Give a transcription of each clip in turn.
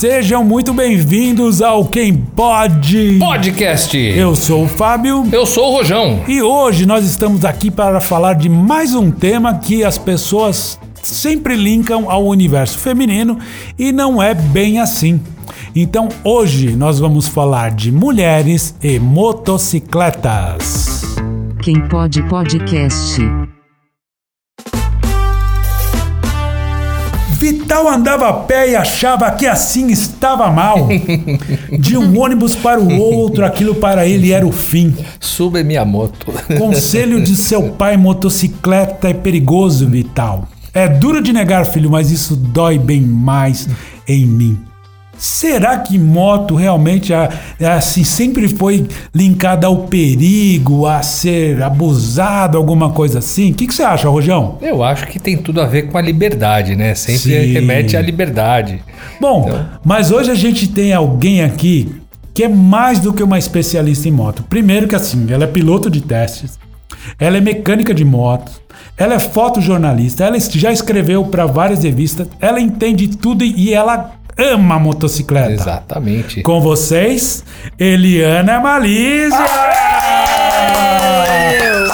Sejam muito bem-vindos ao Quem Pode Podcast. Eu sou o Fábio. Eu sou o Rojão. E hoje nós estamos aqui para falar de mais um tema que as pessoas sempre linkam ao universo feminino e não é bem assim. Então hoje nós vamos falar de mulheres e motocicletas. Quem pode podcast. Vital andava a pé e achava que assim estava mal. De um ônibus para o outro, aquilo para ele era o fim. Sube minha moto. Conselho de seu pai: motocicleta é perigoso, Vital. É duro de negar, filho, mas isso dói bem mais em mim. Será que moto realmente assim sempre foi linkada ao perigo, a ser abusado, alguma coisa assim? O que, que, você acha, Rojão? Eu acho que tem tudo a ver com a liberdade, né? Sempre Sim. remete à liberdade. Bom, então... mas hoje a gente tem alguém aqui que é mais do que uma especialista em moto. Primeiro que assim, ela é piloto de testes, ela é mecânica de motos, ela é fotojornalista, ela já escreveu para várias revistas, ela entende tudo e ela ama motocicleta. Exatamente. Com vocês, Eliana Malícia.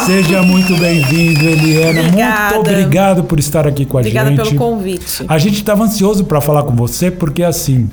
Seja muito bem-vindo, Eliana. Obrigada. Muito obrigado por estar aqui com a Obrigada gente. Obrigada pelo convite. A gente estava ansioso para falar com você porque assim,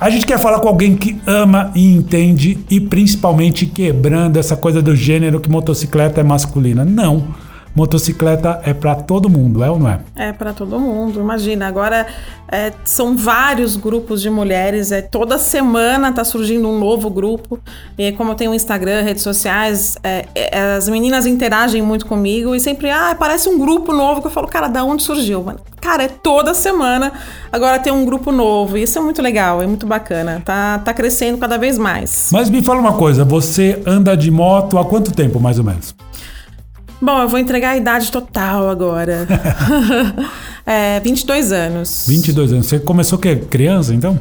a gente quer falar com alguém que ama e entende e principalmente quebrando essa coisa do gênero que motocicleta é masculina. Não motocicleta é para todo mundo, é ou não é? É para todo mundo. Imagina, agora é, são vários grupos de mulheres, é toda semana tá surgindo um novo grupo. E como eu tenho Instagram, redes sociais, é, é, as meninas interagem muito comigo e sempre, ah, parece um grupo novo que eu falo, cara, da onde surgiu? Cara, é toda semana. Agora tem um grupo novo. Isso é muito legal, é muito bacana. Tá, tá crescendo cada vez mais. Mas me fala uma coisa, você anda de moto há quanto tempo, mais ou menos? Bom, eu vou entregar a idade total agora. é, 22 anos. 22 anos. Você começou que criança, então?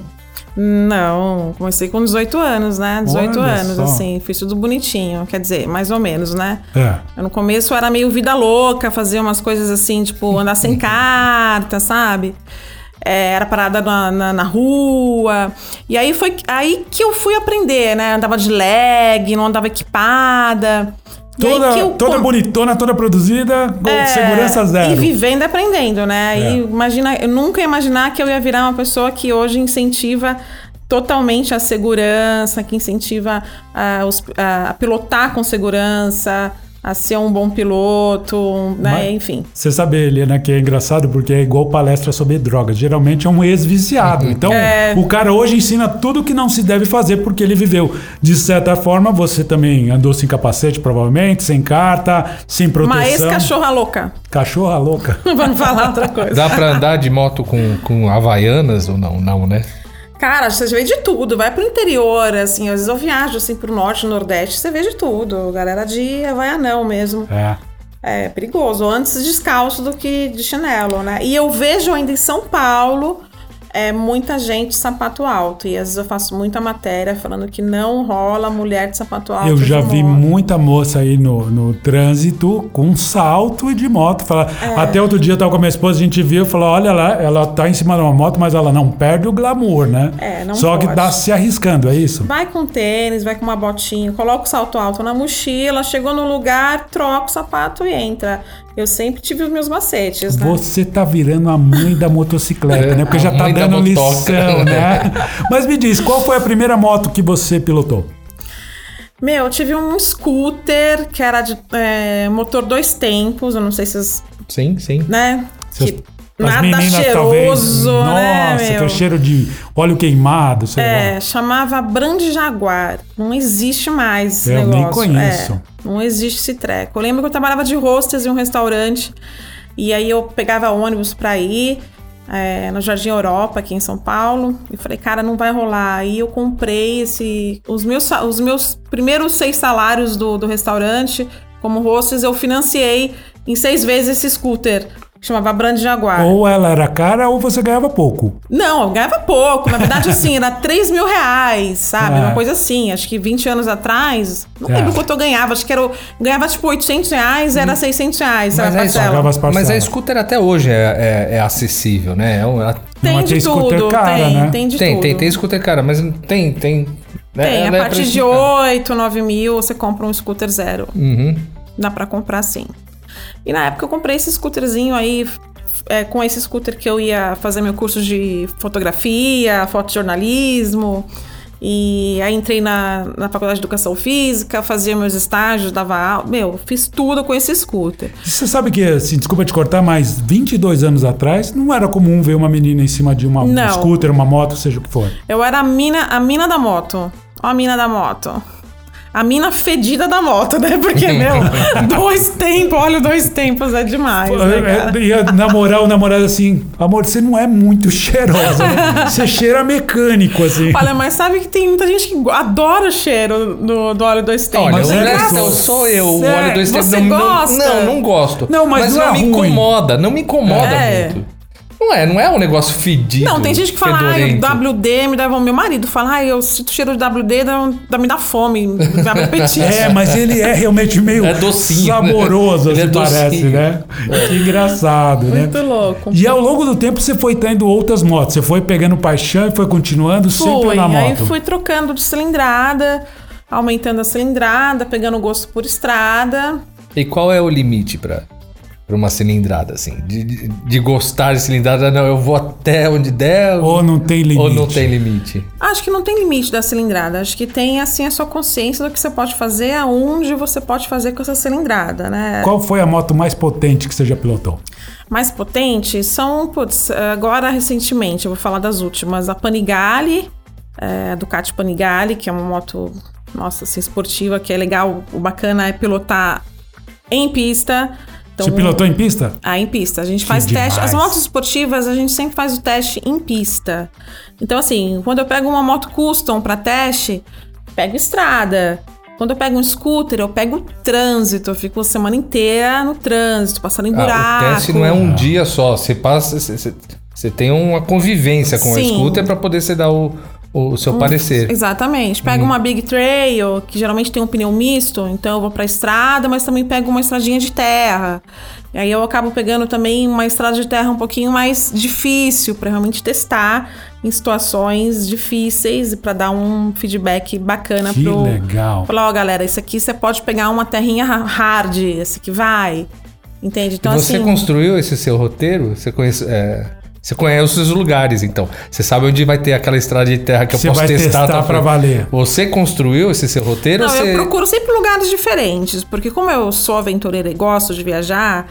Não, comecei com 18 anos, né? 18 Olha anos, só. assim, fiz tudo bonitinho, quer dizer, mais ou menos, né? É. Eu, no começo era meio vida louca, fazia umas coisas assim, tipo, andar sem carta, sabe? É, era parada na, na, na, rua. E aí foi aí que eu fui aprender, né? Andava de leg, não andava equipada. Toda, eu, toda bonitona, toda produzida, é, segurança zero. E vivendo e aprendendo, né? É. E imagina, eu nunca ia imaginar que eu ia virar uma pessoa que hoje incentiva totalmente a segurança, que incentiva a, a, a pilotar com segurança, a ser um bom piloto, né? Mas, Enfim. Você sabe, Helena, que é engraçado porque é igual palestra sobre drogas. Geralmente é um ex-viciado. Então, é... o cara hoje ensina tudo o que não se deve fazer porque ele viveu. De certa forma, você também andou sem capacete, provavelmente, sem carta, sem proteção. Uma ex-cachorra louca. Cachorra louca. Vamos falar outra coisa. Dá pra andar de moto com, com havaianas ou não? Não, né? Cara, você vê de tudo. Vai pro interior, assim, às vezes eu viajo assim pro norte, nordeste, você vê de tudo. Galera de Havaianão mesmo. É. É perigoso. Antes descalço do que de chinelo, né? E eu vejo ainda em São Paulo é muita gente sapato alto. E às vezes eu faço muita matéria falando que não rola mulher de sapato alto. Eu já vi muita moça aí no, no trânsito com salto e de moto. Fala, é. Até outro dia eu tava com a minha esposa, a gente viu, falou: olha lá, ela tá em cima de uma moto, mas ela não perde o glamour, né? É, não Só pode. que tá se arriscando, é isso? Vai com tênis, vai com uma botinha, coloca o salto alto na mochila, chegou no lugar, troca o sapato e entra. Eu sempre tive os meus macetes, né? Você tá virando a mãe da motocicleta, é, né? Porque já tá dando lição, né? Mas me diz, qual foi a primeira moto que você pilotou? Meu, eu tive um scooter que era de é, motor dois tempos, eu não sei se vocês... Sim, sim. Né? Que as Nada meninas, cheiroso, talvez, né, Nossa, que é cheiro de óleo queimado, sei É, lá. chamava Brand Jaguar. Não existe mais esse eu negócio. nem conheço. É, não existe esse treco. Eu lembro que eu trabalhava de hostess em um restaurante. E aí eu pegava ônibus pra ir é, no Jardim Europa, aqui em São Paulo. E falei, cara, não vai rolar. Aí eu comprei esse... Os meus, os meus primeiros seis salários do, do restaurante como hostess, eu financiei em seis vezes esse scooter chamava Brand Jaguar. Ou ela era cara ou você ganhava pouco. Não, eu ganhava pouco. Na verdade, assim, era 3 mil reais, sabe? É. Uma coisa assim. Acho que 20 anos atrás, não É. lembro quanto eu ganhava. Acho que era, eu ganhava tipo 800 reais, era 600 reais. Mas a é parcela. pagava as Mas a scooter até hoje é, é- é acessível, né? É um- ela- Tem de tem scooter tudo, cara, tem, né? tem de tem, tudo. tem, tem scooter cara, mas tem, tem. né? Tem, Ela a é partir de precificada. 8, 9 mil, você compra um scooter zero. Uhum. Dá pra comprar sim. E na época eu comprei esse scooterzinho aí. é, com esse scooter que eu ia fazer meu curso de fotografia, fotojornalismo. E aí entrei na, na faculdade de educação física, fazia meus estágios, dava aula. Meu, fiz tudo com esse scooter. Você sabe que, assim, desculpa te cortar, mas 22 anos atrás não era comum ver uma menina em cima de uma, um scooter, uma moto, seja o que for. Eu era a mina, a mina da moto. Ó a mina da moto. A mina fedida da moto, né? Porque, meu, dois tempos, olha, dois tempos é demais, né, cara? É, Ia namorar o namorado assim, amor, você não é muito cheirosa, né? Você cheira mecânico, assim. Olha, mas sabe que tem muita gente que adora o cheiro do, do óleo dois tempos. Olha, Mas o é resto gostoso. sou eu, o óleo dois tempos. você não, não- gosta? Não, não gosto. Não, mas não é me ruim. incomoda, não me incomoda É. muito. Não é, não é um negócio fedido. Não, tem gente que fala, fedorento. o WD me dá. Meu marido fala, ai, eu sinto cheiro de WD, dá, dá- me dá fome, me dá apetite. É, mas ele é realmente meio É docinho, saboroso, né? Ele assim, é parece, docinho. né? Que engraçado, né? Muito louco. E ao longo do tempo você foi tendo outras motos. Você foi pegando paixão e foi continuando sempre Fui, na aí moto. fui trocando de cilindrada, aumentando a cilindrada, pegando gosto por estrada. E qual é o limite pra, pra uma cilindrada, assim? De, de, de gostar de cilindrada, não, eu vou até onde der. Ou não tem limite. Ou não tem limite. Acho que não tem limite da cilindrada. Acho que tem, assim, a sua consciência do que você pode fazer, aonde você pode fazer com essa cilindrada, né? Qual foi a moto mais potente que você já pilotou? mais potentes são, putz, agora recentemente, eu vou falar das últimas, a Panigale, é, a Ducati Panigale, que é uma moto, nossa, assim, esportiva, que é legal, o bacana é pilotar em pista. Então, Você pilotou em pista? ah, em pista. A gente Que faz teste. As motos esportivas, a gente sempre faz o teste em pista. Então, assim, quando eu pego uma moto custom pra teste, pego estrada. Quando eu pego um scooter, eu pego o trânsito. Eu fico a semana inteira no trânsito, passando em buraco. Ah, o teste não é um dia só. Você passa. Você, você- você tem uma convivência com o scooter pra poder você dar o, o seu parecer. Exatamente. Pego uma Big Trail, que geralmente tem um pneu misto, então eu vou pra estrada, mas também pego uma estradinha de terra. E aí eu acabo pegando também uma estrada de terra um pouquinho mais difícil pra realmente testar em situações difíceis e pra dar um feedback bacana Que pro legal. Falar, ó, galera, isso aqui você pode pegar uma terrinha ha- hard, esse aqui vai. Entende? Então e você assim, construiu esse seu roteiro? Você conhece, é, você conhece os lugares, então. Você sabe onde vai ter aquela estrada de terra que eu Você posso vai testar. testar tá? pra valer. Você construiu esse seu roteiro? Não, você... eu procuro sempre lugares diferentes, porque como eu sou aventureira e gosto de viajar,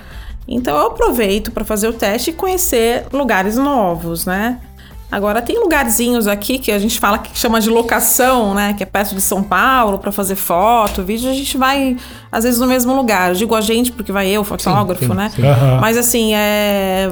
então eu aproveito para fazer o teste e conhecer lugares novos, né? Agora tem lugarzinhos aqui que a gente fala que chama de locação, né? Que é perto de São Paulo para fazer foto, vídeo. A gente vai às vezes no mesmo lugar. Eu digo a gente porque vai eu, fotógrafo, sim, né? sim. Mas assim, é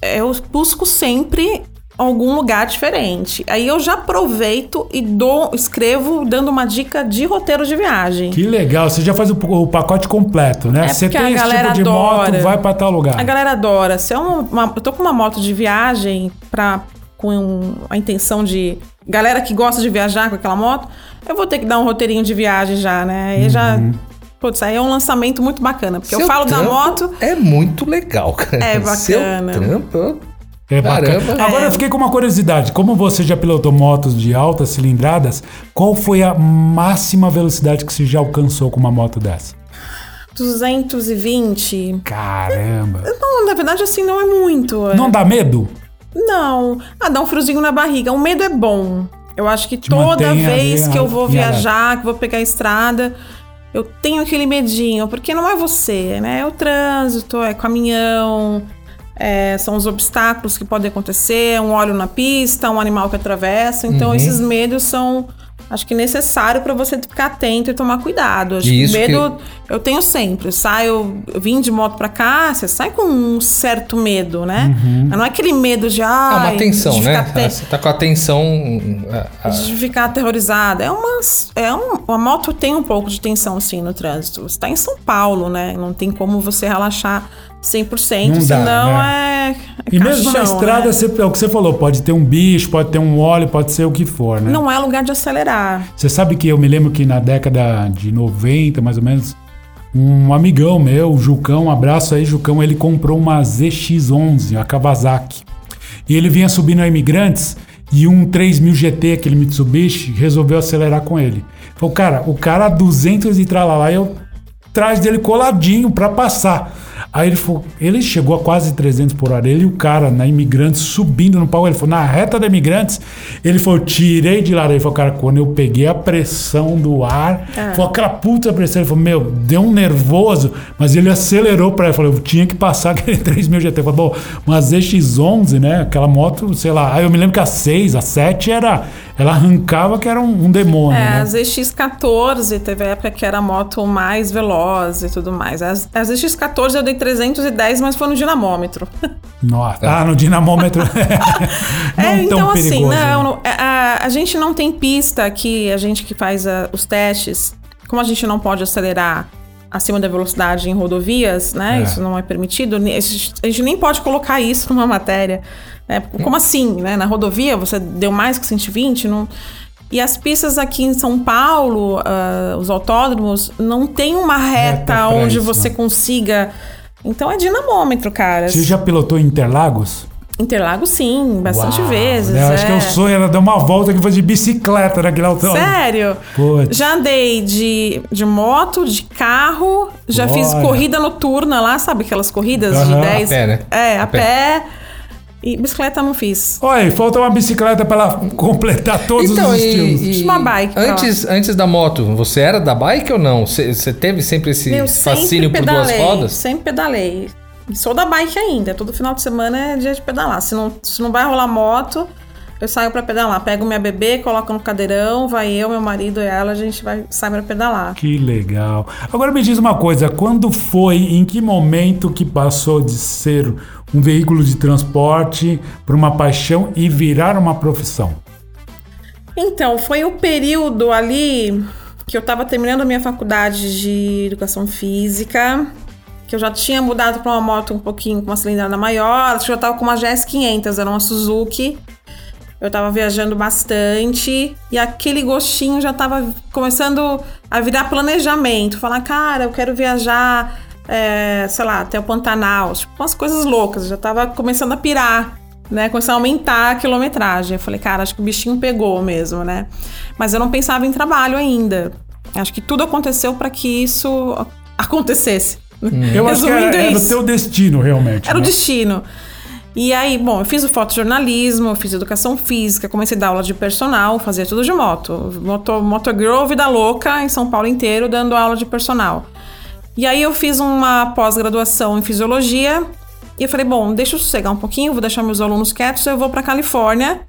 eu busco sempre algum lugar diferente. Aí eu já aproveito e dou, escrevo dando uma dica de roteiro de viagem. Que legal. Você já faz o, o pacote completo, né? É você tem a esse galera tipo de moto, adora. vai pra tal lugar. A galera adora. Se é uma, eu tô com uma moto de viagem pra, com a intenção de. Galera que gosta de viajar com aquela moto, eu vou ter que dar um roteirinho de viagem já, né? Aí já. Putz, aí é um lançamento muito bacana. Porque eu Seu falo da moto. É muito legal, cara. É Seu bacana. trampo. É bacana. Caramba. Agora É. eu fiquei com uma curiosidade. Como você já pilotou motos de altas cilindradas, qual foi a máxima velocidade que você já alcançou com uma moto dessa? 220. Caramba. Não, na verdade, assim, não é muito. é- Não dá medo? Não. Ah, dá um friozinho na barriga. O medo é bom. Eu acho que Te toda vez ali, que eu vou viajar, que vou pegar a estrada, eu tenho aquele medinho, porque não é você, né? É o trânsito, é caminhão, é, são os obstáculos que podem acontecer, um óleo na pista, um animal que atravessa. Então, Uhum. esses medos são, acho que necessário para você ficar atento e tomar cuidado. Acho que medo eu tenho sempre. Eu saio, eu vim de moto pra cá, você sai com um certo medo, né? Mas não é aquele medo de. É Ah, uma tensão, né? te- Você tá com a tensão. ah, ah, de ficar aterrorizada. É uma, é um, a moto tem um pouco de tensão, sim, no trânsito. Você tá em São Paulo, né? Não tem como você relaxar 100%, Não dá, senão né? é, E mesmo na caixão, estrada, né? você- é o que você falou, pode ter um bicho, pode ter um óleo, pode ser o que for, né? Não é lugar de acelerar. Você sabe que eu me lembro que na década de 90, mais ou menos, um amigão meu, o Jucão, um abraço aí, Jucão, ele comprou uma ZX11, a Kawasaki. E ele vinha subindo a Imigrantes e um 3000 GT, aquele Mitsubishi, resolveu acelerar com ele. Falou, cara, o cara a 200 e tralalá, eu atrás dele coladinho pra passar. Aí ele falou, ele chegou a quase 300 por hora. Ele e o cara na Imigrantes subindo no palco. Ele falou, na reta da Imigrantes, ele falou, tirei de lá. Ele falou, cara, quando eu peguei a pressão do ar, foi aquela puta pressão. Ele falou, meu, deu um nervoso, mas ele acelerou pra ele. Falou, eu tinha que passar aquele 3000 GT. Eu falei, bom, uma ZX11, né? Aquela moto, sei lá. Aí eu me lembro que a 6, a 7 era. Ela arrancava que era um, um demônio. É, né? a ZX14 teve a época que era a moto mais veloz e tudo mais. A, a ZX14 eu dei 310, mas foi no dinamômetro. Nossa, ah, no dinamômetro. é, tão então assim, perigoso, né? não, não- a, a gente não tem pista aqui, a gente que faz a- os testes, como a gente não pode acelerar acima da velocidade em rodovias, né? É. Isso não é permitido. a gente nem pode colocar isso numa matéria. Né? Como assim, né? Na rodovia você deu mais que 120, não... E as pistas aqui em São Paulo, ah, os autódromos, não tem uma reta, Reta onde isso. você consiga. Então é dinamômetro, cara. Você já pilotou em Interlagos? Interlagos, sim, bastante Uau, vezes. né? Acho que é. o sonho era dar uma volta que fosse de bicicleta naquele autódromo. Sério? Putz. Já andei de, de moto, de carro, já fiz corrida noturna lá, sabe aquelas corridas de Aham. 10? A pé, né? É, a, A pé. pé. E bicicleta não fiz. Olha, falta uma bicicleta pra ela completar todos Então, os e, estilos. e Uma bike antes, antes da moto, você era da bike ou não? Você teve sempre esse Eu fascínio sempre por duas pedalei, rodas? Sempre pedalei. Sou da bike ainda. Todo final de semana é dia de pedalar. Se não, se não vai rolar moto, eu saio pra pedalar. Pego minha bebê, coloco no cadeirão, vai eu, meu marido e ela, a gente vai sair pra pedalar. Que legal. Agora me diz uma coisa, quando foi, em que momento que passou de ser um veículo de transporte para uma paixão e virar uma profissão? Então, foi o período ali que eu tava terminando a minha faculdade de educação física, que eu já tinha mudado para uma moto um pouquinho com uma cilindrada maior, acho que eu já tava com uma GS 500, era uma Suzuki. Eu tava viajando bastante e aquele gostinho já tava começando a virar planejamento. Falar, cara, eu quero viajar, é, sei lá, até o Pantanal. Tipo, umas coisas loucas. Eu já tava começando a pirar, né? Começando a aumentar a quilometragem. Eu falei, cara, acho que o bichinho pegou mesmo, né? Mas eu não pensava em trabalho ainda. Acho que tudo aconteceu para que isso acontecesse. Eu acho que era, era o teu destino, realmente. Era o né? destino. E aí, bom, eu fiz o fotojornalismo, fiz educação física, comecei a dar aula de personal, fazia tudo de moto. Moto, motogirl, vida louca, em São Paulo inteiro, dando aula de personal. E aí eu fiz uma pós-graduação em fisiologia, e eu falei, bom, deixa eu sossegar um pouquinho, vou deixar meus alunos quietos, eu vou pra Califórnia.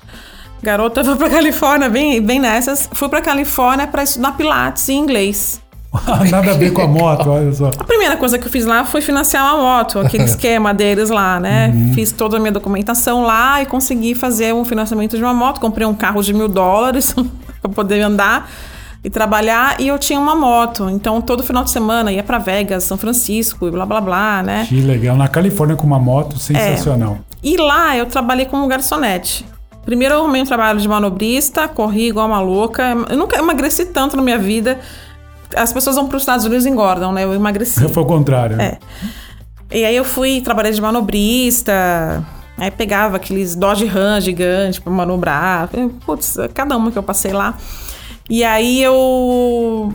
Garota, vou pra Califórnia, bem, bem nessas. Fui pra Califórnia para estudar pilates em inglês. Nada a ver com a moto, olha só. A primeira coisa que eu fiz lá foi financiar uma moto, aquele esquema deles lá, né? Fiz toda a minha documentação lá e consegui fazer um financiamento de uma moto. Comprei um carro de mil dólares para poder andar e trabalhar. E eu tinha uma moto. Então, todo final de semana ia para Vegas, São Francisco e blá blá blá, né? Que legal. Na Califórnia com uma moto, sensacional. E lá eu trabalhei como garçonete. Primeiro eu arrumei um trabalho de manobrista, corri igual uma louca. Eu nunca emagreci tanto na minha vida. As pessoas vão para os Estados Unidos e engordam, né? Eu emagreci. Foi o contrário. né? É. E aí eu fui, trabalhei de manobrista, aí pegava aqueles Dodge Ram gigante pra manobrar. Putz, cada uma que eu passei lá. E aí eu.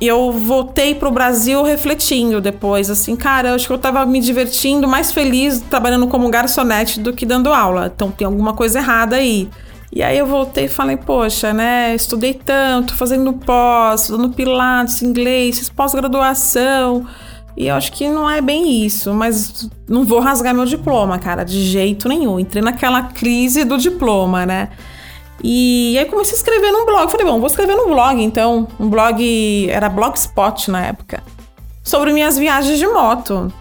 Eu voltei pro Brasil refletindo depois, assim, cara, eu acho que eu tava me divertindo, mais feliz trabalhando como garçonete do que dando aula. Então tem alguma coisa errada aí. E aí eu voltei e falei, poxa, né, estudei tanto, fazendo pós, estudando pilates, inglês, pós-graduação. E eu acho que não é bem isso, mas não vou rasgar meu diploma, cara, de jeito nenhum. Entrei naquela crise do diploma, né? E aí comecei a escrever num blog. Falei, bom, vou escrever num blog, então. Um blog, era Blogspot na época. Sobre minhas viagens de moto.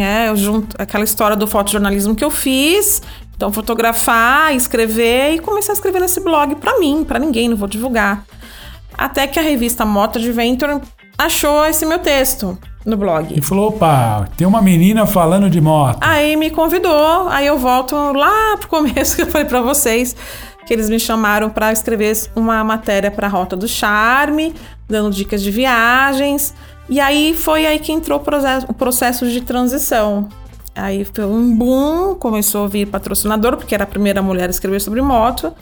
É, eu junto aquela história do fotojornalismo que eu fiz. Então, fotografar, escrever e comecei a escrever nesse blog pra mim, pra ninguém, não vou divulgar. Até que a revista Moto Adventure achou esse meu texto. no blog. E falou: opa, tem uma menina falando de moto. Aí me convidou, aí eu volto lá pro começo que eu falei pra vocês que eles me chamaram para escrever uma matéria para a Rota do Charme, dando dicas de viagens. E aí foi aí que entrou o processo, o processo de transição. Aí foi um boom, começou a vir patrocinador, porque era a primeira mulher a escrever sobre moto.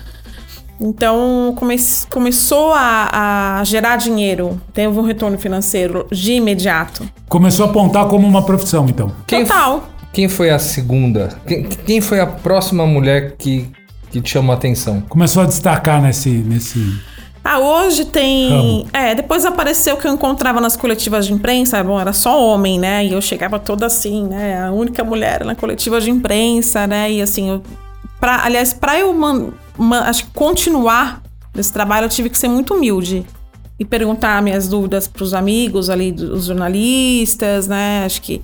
Então come começou a, a, gerar dinheiro, teve um retorno financeiro de imediato. Começou a apontar como uma profissão, então. Quem, Total. Quem foi a segunda? Quem, quem foi a próxima mulher que, que te chamou a atenção? Começou a destacar nesse. nesse... Ah, hoje tem. Ramo. É, depois apareceu que eu encontrava nas coletivas de imprensa, bom, era só homem, né? E eu chegava toda assim, né? A única mulher na coletiva de imprensa, né? E assim, eu, pra, aliás, pra eu man, man, acho que continuar nesse trabalho, eu tive que ser muito humilde e perguntar minhas dúvidas pros amigos ali, os jornalistas, né? Acho que.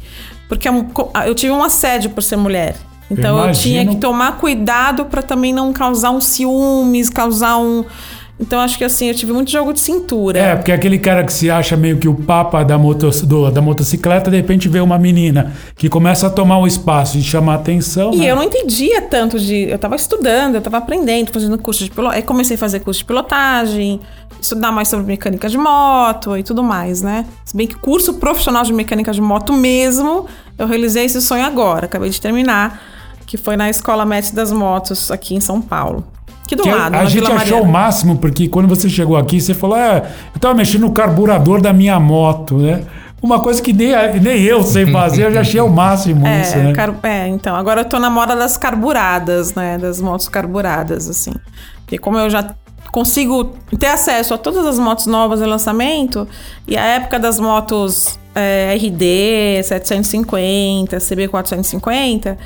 Porque eu, eu tive um assédio por ser mulher. Então eu, eu tinha que tomar cuidado para também não causar um ciúmes, causar um. Então acho que assim, eu tive muito jogo de cintura. É, porque aquele cara que se acha meio que o papa da, moto, do, da motocicleta, de repente vê uma menina que começa a tomar um espaço e chamar atenção. E né? eu não entendia tanto de. Eu tava estudando, eu tava aprendendo, fazendo curso de pilotagem. Aí comecei a fazer curso de pilotagem, estudar mais sobre mecânica de moto e tudo mais, né? Se bem que curso profissional de mecânica de moto mesmo, eu realizei esse sonho agora, acabei de terminar, que foi na Escola Mestre das Motos aqui em São Paulo. Aqui do Que lado, a na gente Vila achou o máximo, porque quando você chegou aqui, você falou: é, eu tava mexendo no carburador da minha moto, né? Uma coisa que nem, a- nem eu sei fazer, eu já achei o máximo É, isso, né? car- é, então, agora eu tô na moda das carburadas, né? Das motos carburadas, assim. Porque como eu já consigo ter acesso a todas as motos novas em lançamento, e a época das motos é, RD 750, CB 450,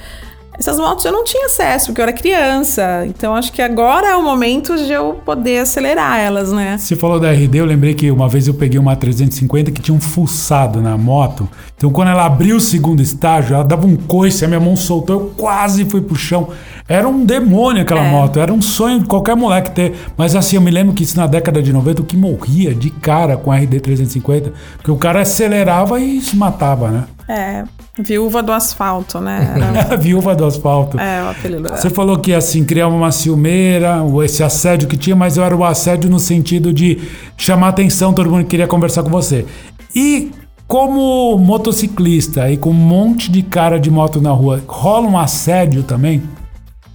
essas motos eu não tinha acesso, porque eu era criança. Então acho que agora é o momento de eu poder acelerar elas, né? Você falou da RD, eu lembrei que uma vez eu peguei uma 350 que tinha um fuçado na moto. Então quando ela abriu o segundo estágio, ela dava um coice, a minha mão soltou, eu quase fui pro chão. Era um demônio aquela É. moto, era um sonho de qualquer moleque ter. Mas assim, eu me lembro que isso na década de 90, o que morria de cara com a RD 350, porque o cara acelerava e se matava, né? É, viúva do asfalto, né? Era, viúva do asfalto. é, o apelido dela. Você falou que assim criava uma ciumeira, esse assédio que tinha, mas era o assédio no sentido de chamar atenção, todo mundo queria conversar com você. E como motociclista e com um monte de cara de moto na rua, rola um assédio também?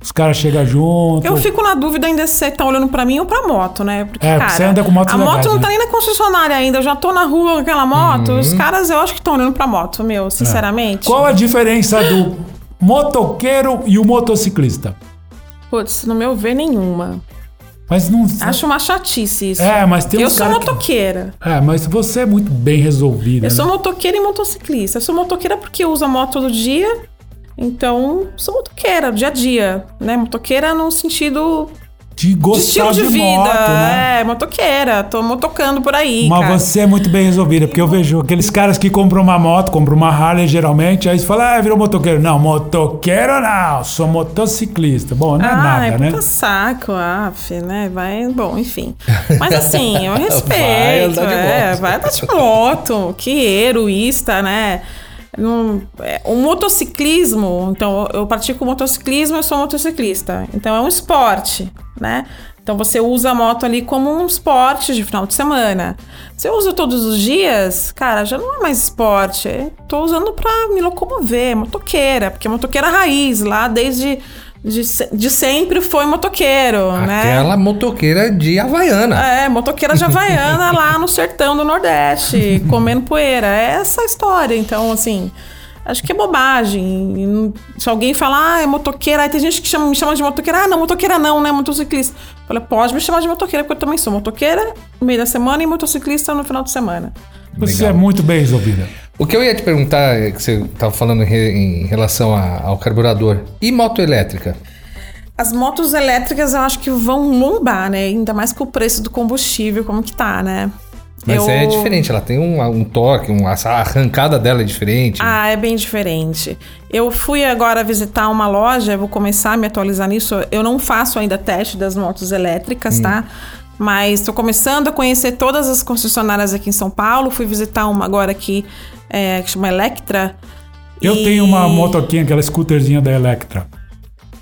Os caras chegam junto. Eu fico na dúvida ainda se você tá olhando pra mim ou pra moto, né? Porque, É, cara, você anda com motos a legais, moto não tá né? nem na concessionária ainda. Eu já tô na rua com aquela moto. Uhum. Os caras, eu acho que estão olhando pra moto, meu, sinceramente. Qual a diferença do motoqueiro e o motociclista? Putz, no meu ver, nenhuma. Mas não. Acho uma chatice isso. É, mas tem Eu sou cara que- motoqueira. É, mas você é muito bem resolvida. Eu né? sou motoqueira e motociclista. Eu sou motoqueira porque eu uso a moto todo dia. Então, sou motoqueira, dia a dia, né? Motoqueira no sentido de gostar estilo de, de, vida. moto, né? É, motoqueira. Tô motocando por aí, Mas cara. você é muito bem resolvida, porque eu vejo aqueles caras que compram uma moto, compram uma Harley geralmente, aí você fala, ah, virou motoqueiro. Não, motoqueiro não, sou motociclista. Bom, não é ah, nada, é né? puta saco, af, né? Vai, bom, enfim. Mas assim, eu Vai respeito. andar de é, moto. vai andar de moto, que heroísta, né? Não- é, o motociclismo, então eu pratico motociclismo, eu sou motociclista. Então é um esporte, né? Então você usa a moto ali como um esporte de final de semana. Se eu uso todos os dias, cara, já não é mais esporte. Tô usando pra me locomover, motoqueira, porque motoqueira raiz, lá desde de, de sempre foi motoqueiro, né? Aquela motoqueira de Havaiana. É, motoqueira de Havaiana lá no sertão do Nordeste, comendo poeira. É essa a história. Então, assim, acho que é bobagem. Se alguém falar, ah, é motoqueira, aí tem gente que chama- me chama de motoqueira. Ah, não, motoqueira não, né? Motociclista. Falei, pode me chamar de motoqueira, porque eu também sou motoqueira no meio da semana e motociclista no final de semana. Você Legal. é muito bem resolvida. O que eu ia te perguntar, é que você estava falando em, re- em relação a- ao carburador. E moto elétrica? As motos elétricas eu acho que vão lombar, né? Ainda mais com o preço do combustível, como que tá, né? Mas Eu- é diferente, ela tem um, um toque, um, a arrancada dela é diferente. Ah, é bem diferente. Eu fui agora visitar uma loja, eu vou começar a me atualizar nisso. Eu não faço ainda teste das motos elétricas, tá? Mas estou começando a conhecer todas as concessionárias aqui em São Paulo. Fui visitar uma agora aqui é, que chama Electra. Eu E- tenho uma motoquinha, aquela scooterzinha da Electra.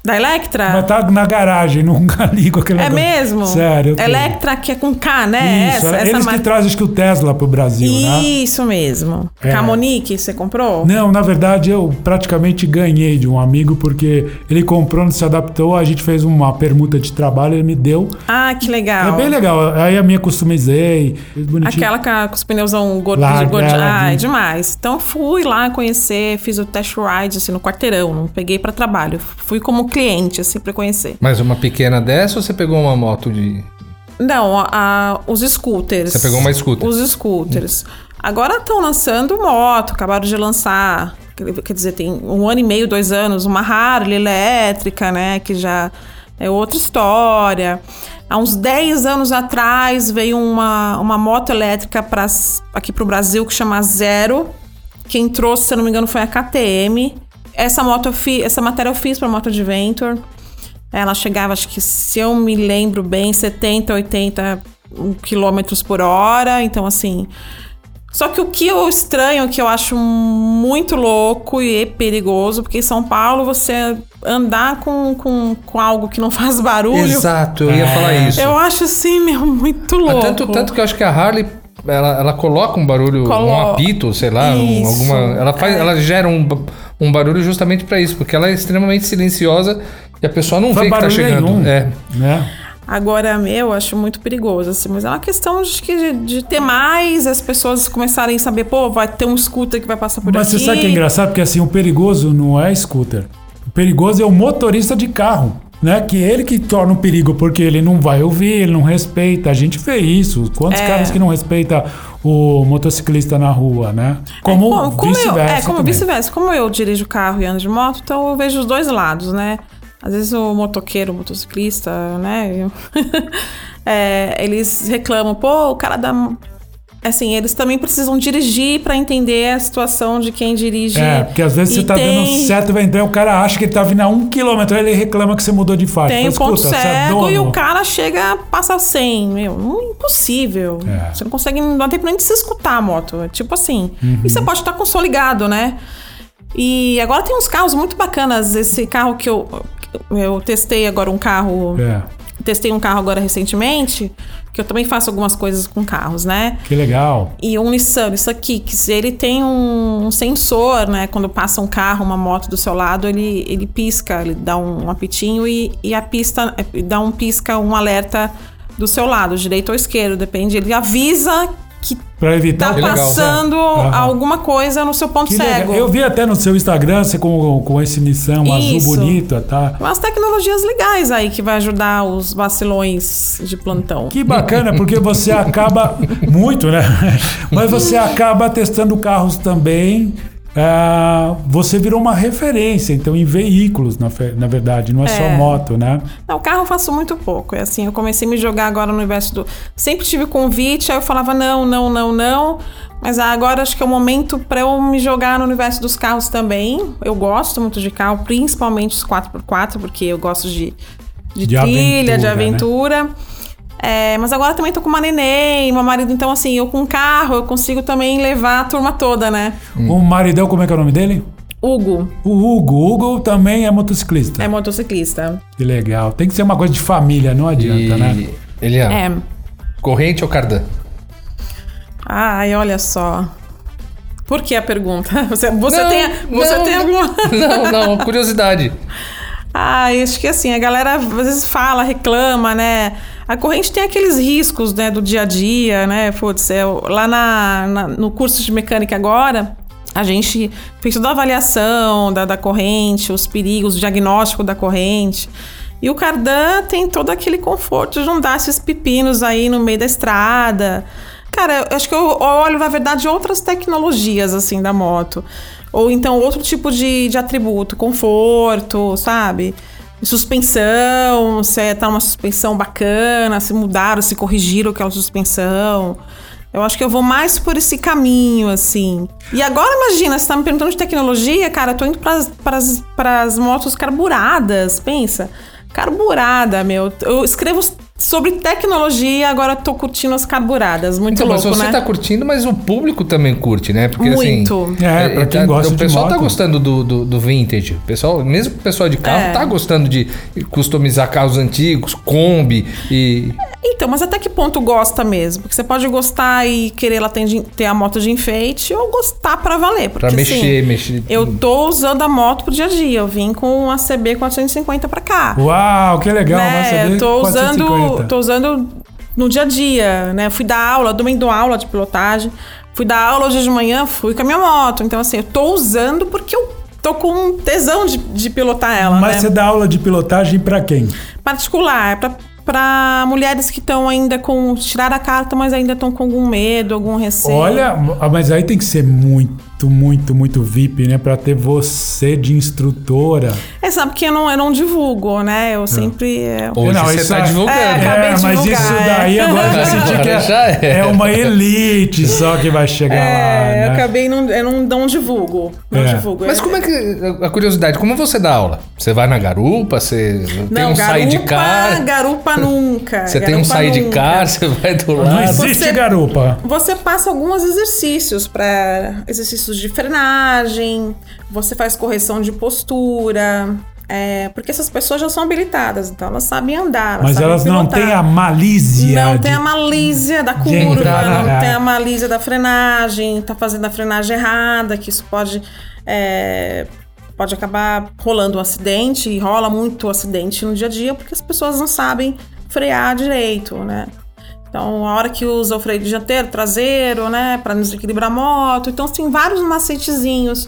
Da Electra? Mas tá na garagem, nunca ligo aquele É negócio. mesmo? Sério. Electra, que é com K, né? Isso, eles que trazem acho que o Tesla pro Brasil, né? Isso mesmo. É. Camonique, você comprou? Não, na verdade eu praticamente ganhei de um amigo porque ele comprou, não se adaptou, a gente fez uma permuta de trabalho, ele me deu. Ah, que legal. É bem legal. Aí a minha customizei, bonitinho. Aquela com, os pneusão gordos, gordos. Ah, larguinho. é demais. Então fui lá conhecer, fiz o test ride assim no quarteirão, não peguei pra trabalho. Fui como cliente assim pra conhecer. Mas uma pequena dessa ou você pegou uma moto de. Não, a- a- os scooters. Você pegou uma scooter? Os scooters. Agora estão lançando moto, acabaram de lançar, quer dizer, tem um ano e meio, dois anos, uma Harley elétrica, né? Que já é outra história. Há uns 10 anos atrás veio uma, uma moto elétrica pra, aqui pro Brasil que chama Zero. Quem trouxe, se eu não me engano, foi a KTM. Essa moto eu fiz, essa matéria eu fiz pra Moto Adventure. Ela chegava, acho que se eu me lembro bem, 70, 80 quilômetros por hora. Então, assim. Só que o que eu estranho, que eu acho muito louco e perigoso, porque em São Paulo você andar com, com, com algo que não faz barulho. Exato, eu ia falar isso. Eu acho assim, meu, muito Ah, louco. Tanto, tanto que eu acho que a Harley. Ela, ela coloca um barulho, um Colo- apito, sei lá, um- alguma. Ela faz, é. ela gera um, um barulho justamente pra isso, porque ela é extremamente silenciosa e a pessoa não Faz vê que tá chegando. nenhum, É. né? Agora, meu, eu acho muito perigoso, assim, mas é uma questão de, que- de ter mais, as pessoas começarem a saber, pô, vai ter um scooter que vai passar por Mas aqui. você sabe que é engraçado? Porque assim, o perigoso não é scooter. O perigoso é o motorista de carro. Né? Que ele que torna um perigo, porque ele não vai ouvir, ele não respeita. A gente vê isso. Quantos É. caras que não respeitam o motociclista na rua, né? Como, Como, como eu, vice-versa. é, como vice-versa. Como eu dirijo carro e ando de moto, então eu vejo os dois lados, né? Às vezes o motoqueiro, o motociclista, né? é, eles reclamam, pô, o cara da. Assim, eles também precisam dirigir pra entender a situação de quem dirige. É, porque às vezes E você tá tem- dando certo, vai entrar, o cara acha que ele tá vindo a um quilômetro, aí ele reclama que você mudou de faixa. Tem o Fala, ponto "Escuta, é cego e dono." o cara chega, passa 100. Meu, não, impossível. É. Você não consegue, não dá tempo nem de se escutar a moto. É tipo assim. Uhum. E você pode estar com o som ligado, né? E agora tem uns carros muito bacanas. Esse carro que eu, eu testei agora, um carro. É, Testei um carro agora recentemente, que eu também faço algumas coisas com carros, né? que legal. E um Nissan, Nissan Kicks, ele tem um, um sensor, né? Quando passa um carro, uma moto do seu lado, ele, ele pisca, ele dá um, apitinho e, e a pista eh, dá um pisca, um alerta do seu lado, direito ou esquerdo, depende. Ele avisa Pra evitar tá legal. passando Aham. alguma coisa no seu ponto Que cego. legal. Eu vi até no seu Instagram, você com, com esse Nissan um azul Isso. bonito, tá? Umas tecnologias legais aí que vai ajudar os vacilões de plantão. Que bacana, porque você acaba muito, né? Mas você acaba testando carros também. Ah, você virou uma referência, então, em veículos, na, na verdade, não é, só É. moto, né? Não, carro eu faço muito pouco. É assim, eu comecei a me jogar agora no universo do. Sempre tive convite, aí eu falava não, não, não, não. Mas agora acho que é o momento para eu me jogar no universo dos carros também. Eu gosto muito de carro, principalmente os 4x4, porque eu gosto de, de, De trilha, de aventura, né? É, mas agora também tô com uma neném, meu marido, então assim, eu com carro, eu consigo também levar a turma toda, né? O maridão, como é que é o nome dele? Hugo O Hugo. O Hugo também é motociclista. é motociclista. Que legal. Tem que ser uma coisa de família, não adianta, E. né? Eliane, É. corrente ou cardan? Ai, olha só. Por que a pergunta? Você, você Não, tem, você não, tem alguma. Não, não, curiosidade. Ah, acho que assim, a galera às vezes fala, reclama, né? A corrente tem aqueles riscos, né, do dia a dia, né? Putz, eu, lá na, na- no curso de mecânica agora, a gente fez toda a avaliação da, da corrente, os perigos, o diagnóstico da corrente. E o cardan tem todo aquele conforto de não dar esses pepinos aí no meio da estrada. Cara, eu acho que eu olho, na verdade, outras tecnologias, assim, da moto. Ou então outro tipo de, de atributo, conforto, sabe? Suspensão, se tá uma suspensão bacana, se mudaram, se corrigiram aquela suspensão. Eu acho que eu vou mais por esse caminho, assim. E agora, imagina, você tá me perguntando de tecnologia, cara, eu tô indo pras, pras motos carburadas, pensa. Carburada, meu. Eu escrevo sobre tecnologia, agora eu tô curtindo as carburadas. Muito Então, mas louco, você né? tá curtindo, mas o público também curte, né? Porque Muito. assim. É, pra quem gosta O de pessoal tá moto. gostando do, do, do vintage. O pessoal, mesmo o pessoal de carro É. tá gostando de customizar carros antigos, Kombi e. Então, mas até que ponto gosta mesmo? Porque você pode gostar e querer ela ter, ter a moto de enfeite ou gostar pra valer. Porque, Pra mexer, assim, mexer. Eu tô usando a moto pro dia a dia. Eu vim com a CB 450 pra cá. Uau, que legal. né? Eu tô 450. usando, tô usando no dia a dia, né? Fui dar aula, domingo dou aula de pilotagem. Fui dar aula hoje de manhã, fui com a minha moto. Então, assim, eu tô usando porque eu tô com tesão de, de pilotar ela, Mas né? você dá aula de pilotagem pra quem? particular, pra, pra mulheres que estão ainda com. tirar a carta, mas ainda estão com algum medo, algum receio. Olha, mas aí tem que ser muito, muito, muito VIP, né? Pra ter você de instrutora. É, sabe que eu não, eu não divulgo, né? Eu sempre. é, Hoje Não, você isso tá é- divulgando. É, É, de mas divulgar, isso é. daí agora já senti que é, é. é uma elite só que vai chegar lá. É, eu né? acabei não, eu não, não divulgo. Não É. divulgo. Mas como é que. A curiosidade, como você dá aula? Você vai na garupa? Você tem Não, um sair de garupa, car? Garupa nunca. Você tem um garupa sair de car, você vai do Não lado. existe Você- garupa. Você passa alguns exercícios para exercícios de frenagem, você faz correção de postura, é, porque essas pessoas já são habilitadas, então elas sabem andar. Mas sabem elas não têm a malícia. Não de- tem a malícia da curva, não tem a malícia da frenagem, tá fazendo a frenagem errada, que isso pode, é, pode acabar rolando um acidente, e rola muito acidente no dia a dia, porque as pessoas não sabem frear direito, né? Então, a hora que usa o freio dianteiro, traseiro, né, para desequilibrar a moto. Então, tem vários macetezinhos.